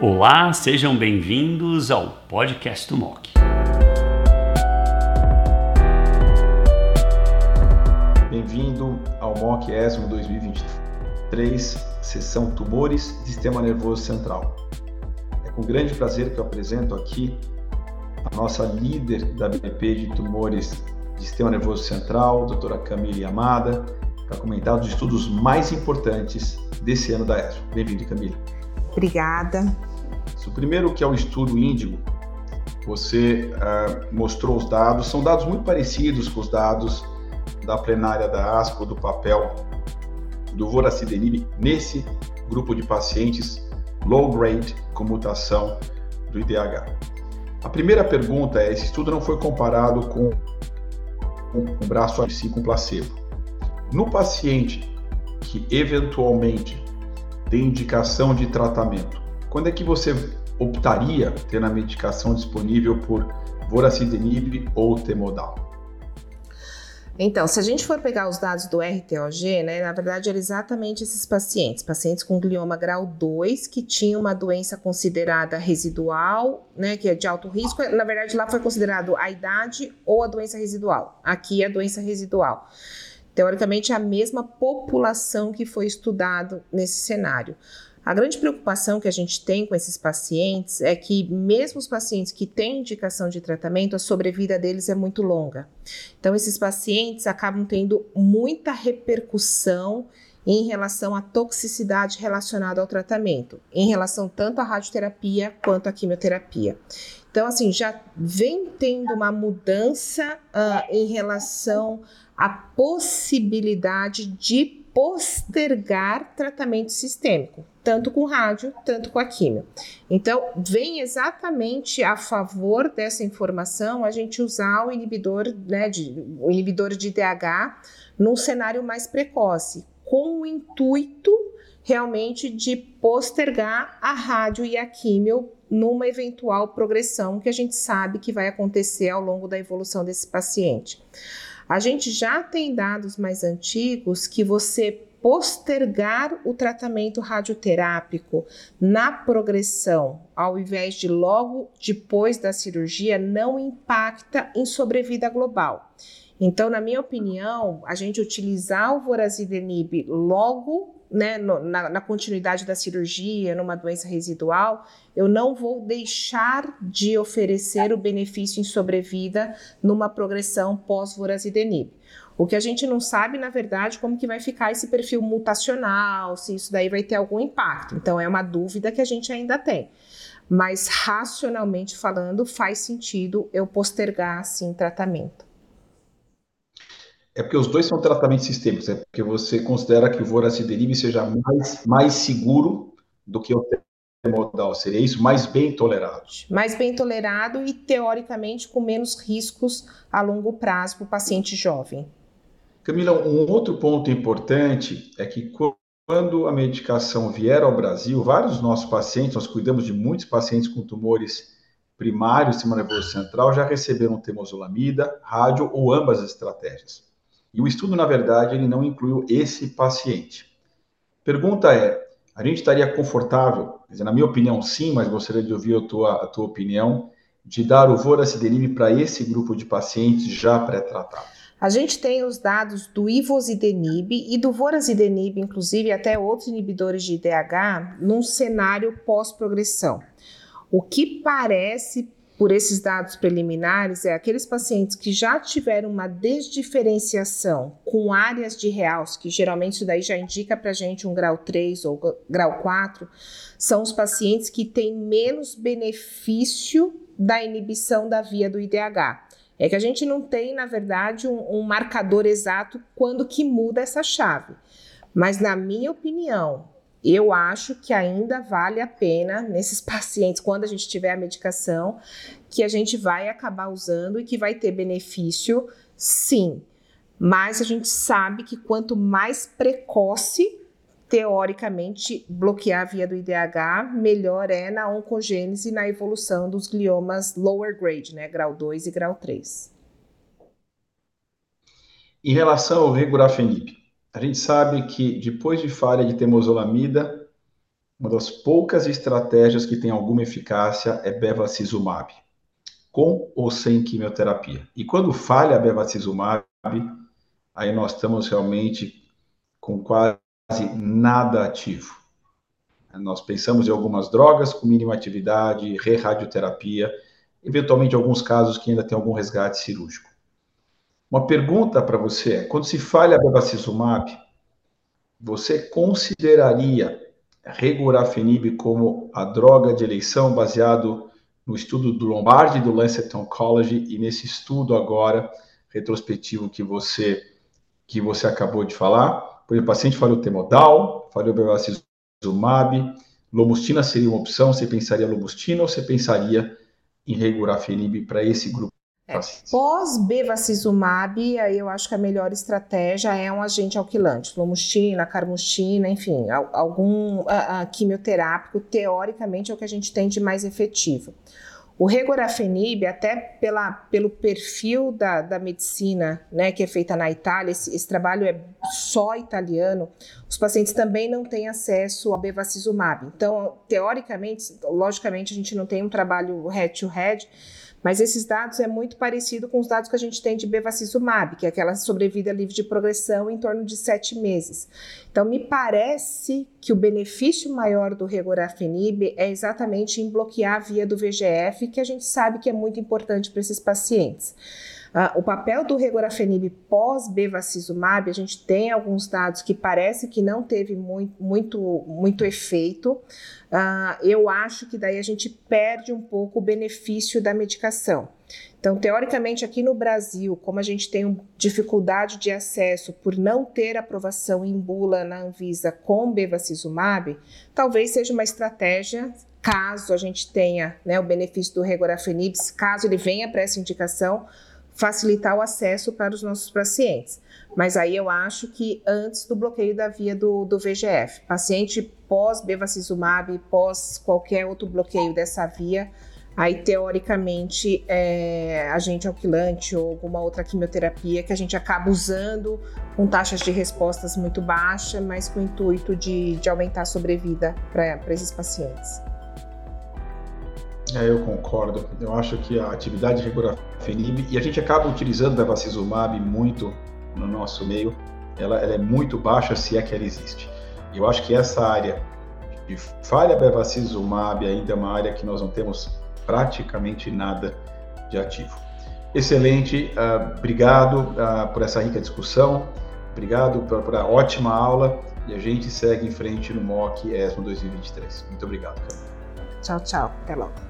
Olá, sejam bem-vindos ao podcast do MOC. Bem-vindo ao MOC ESMO 2023, sessão Tumores Sistema Nervoso Central. É com grande prazer que eu apresento aqui a nossa líder da BP de tumores de sistema nervoso central, doutora Camille Amada, para comentar os estudos mais importantes desse ano da ESMO. Bem-vindo, Camille. Obrigada. O primeiro, que é o estudo Índigo, você uh, mostrou os dados, são dados muito parecidos com os dados da plenária da ASCO, do papel do voracidenib, nesse grupo de pacientes low grade com mutação do IDH. A primeira pergunta é: esse estudo não foi comparado com um braço si com placebo. No paciente que eventualmente tem indicação de tratamento, quando é que você optaria ter a medicação disponível por voracidenib ou temodal? Então, se a gente for pegar os dados do RTOG, né, na verdade eram exatamente esses pacientes, pacientes com glioma grau 2 que tinham uma doença considerada residual, né, que é de alto risco. Na verdade, lá foi considerado a idade ou a doença residual. Aqui é a doença residual. Teoricamente, a mesma população que foi estudado nesse cenário. A grande preocupação que a gente tem com esses pacientes é que, mesmo os pacientes que têm indicação de tratamento, a sobrevida deles é muito longa. Então, esses pacientes acabam tendo muita repercussão em relação à toxicidade relacionada ao tratamento, em relação tanto à radioterapia quanto à quimioterapia. Então, assim, já vem tendo uma mudança uh, em relação à possibilidade de postergar tratamento sistêmico, tanto com rádio, tanto com a quimio. Então, vem exatamente a favor dessa informação a gente usar o inibidor, né, de, o inibidor de DH num cenário mais precoce, com o intuito realmente de postergar a rádio e a químio numa eventual progressão que a gente sabe que vai acontecer ao longo da evolução desse paciente. A gente já tem dados mais antigos que você postergar o tratamento radioterápico na progressão, ao invés de logo depois da cirurgia, não impacta em sobrevida global. Então, na minha opinião, a gente utilizar o vorazidenib logo né, no, na, na, continuidade da cirurgia, numa doença residual, eu não vou deixar de oferecer o benefício em sobrevida numa progressão pós-vorazidenib. O que a gente não sabe, na verdade, como que vai ficar esse perfil mutacional, se isso daí vai ter algum impacto. Então, é uma dúvida que a gente ainda tem. Mas, racionalmente falando, faz sentido eu postergar, assim, tratamento. É porque os dois são tratamentos sistêmicos, é porque você considera que o voracidenib seja mais, mais seguro do que o temodal, seria isso? Mais bem tolerado? Mais bem tolerado e, teoricamente, com menos riscos a longo prazo para o paciente jovem. Camila, um outro ponto importante é que quando a medicação vier ao Brasil, vários dos nossos pacientes, nós cuidamos de muitos pacientes com tumores primários, sistema nervoso central, já receberam temozolamida, rádio ou ambas as estratégias. E o estudo, na verdade, ele não incluiu esse paciente. Pergunta é, a gente estaria confortável, na minha opinião, sim, mas gostaria de ouvir a tua, a tua opinião, de dar o voracidenib para esse grupo de pacientes já pré-tratados? A gente tem os dados do ivosidenib e do vorazidenib, inclusive até outros inibidores de IDH, num cenário pós-progressão. O que parece por esses dados preliminares é aqueles pacientes que já tiveram uma desdiferenciação com áreas de realce, que geralmente isso daí já indica para gente um grau 3 ou grau 4, são os pacientes que têm menos benefício da inibição da via do IDH. É que a gente não tem, na verdade, um, um marcador exato quando que muda essa chave. Mas, na minha opinião, eu acho que ainda vale a pena nesses pacientes, quando a gente tiver a medicação, que a gente vai acabar usando e que vai ter benefício, sim. Mas a gente sabe que quanto mais precoce, teoricamente, bloquear a via do IDH, melhor é na oncogênese e na evolução dos gliomas lower grade, né, grau 2 e grau 3. Em relação ao regorafenib, a gente sabe que depois de falha de temozolamida, uma das poucas estratégias que tem alguma eficácia é bevacizumab, com ou sem quimioterapia. E quando falha a bevacizumab, aí nós estamos realmente com quase nada ativo. Nós pensamos em algumas drogas com mínima atividade, re-radioterapia, eventualmente alguns casos que ainda tem algum resgate cirúrgico. Uma pergunta para você é, quando se falha a bevacizumab, você consideraria regorafenib como a droga de eleição baseado no estudo do Lombardi do Lancet Oncology e nesse estudo agora retrospectivo que você que você acabou de falar? Por exemplo, o paciente falhou temodal, falhou bevacizumab, lomustina seria uma opção, você pensaria lomustina ou você pensaria em regorafenib para esse grupo é, Pós-bevacizumab, aí eu acho que a melhor estratégia é um agente alquilante, lomustina, carmustina, enfim, algum a, a, quimioterápico, teoricamente é o que a gente tem de mais efetivo. O regorafenib, até pela, pelo perfil da, da medicina né, que é feita na Itália, esse, esse, trabalho é só italiano, os pacientes também não têm acesso ao bevacizumab. Então, teoricamente, logicamente, a gente não tem um trabalho head-to-head, head mas esses dados é muito parecido com os dados que a gente tem de bevacizumab, que é aquela sobrevida livre de progressão em torno de sete meses. Então, me parece que o benefício maior do regorafenib é exatamente em bloquear a via do VGF, que a gente sabe que é muito importante para esses pacientes. Uh, o papel do regorafenib pós-bevacizumab, a gente tem alguns dados que parece que não teve muito, muito, muito efeito. Uh, eu acho que daí a gente perde um pouco o benefício da medicação. Então, teoricamente, aqui no Brasil, como a gente tem dificuldade de acesso por não ter aprovação em bula na Anvisa com bevacizumab, talvez seja uma estratégia, caso a gente tenha né, o benefício do regorafenib, caso ele venha para essa indicação, facilitar o acesso para os nossos pacientes. Mas aí eu acho que antes do bloqueio da via do, do VGF, paciente pós-bevacizumab, pós qualquer outro bloqueio dessa via, aí teoricamente é agente alquilante ou alguma outra quimioterapia que a gente acaba usando com taxas de respostas muito baixas, mas com o intuito de, de aumentar a sobrevida para esses pacientes. É, eu concordo. Eu acho que a atividade de regorafenib, e a gente acaba utilizando bevacizumab muito no nosso meio, ela, ela, é muito baixa se é que ela existe. Eu acho que essa área de falha bevacizumab ainda é uma área que nós não temos praticamente nada de ativo. Excelente, uh, obrigado uh, por essa rica discussão, obrigado por, por, a ótima aula e a gente segue em frente no MOC ESMO 2023. Muito obrigado. Tchau, tchau. Até logo.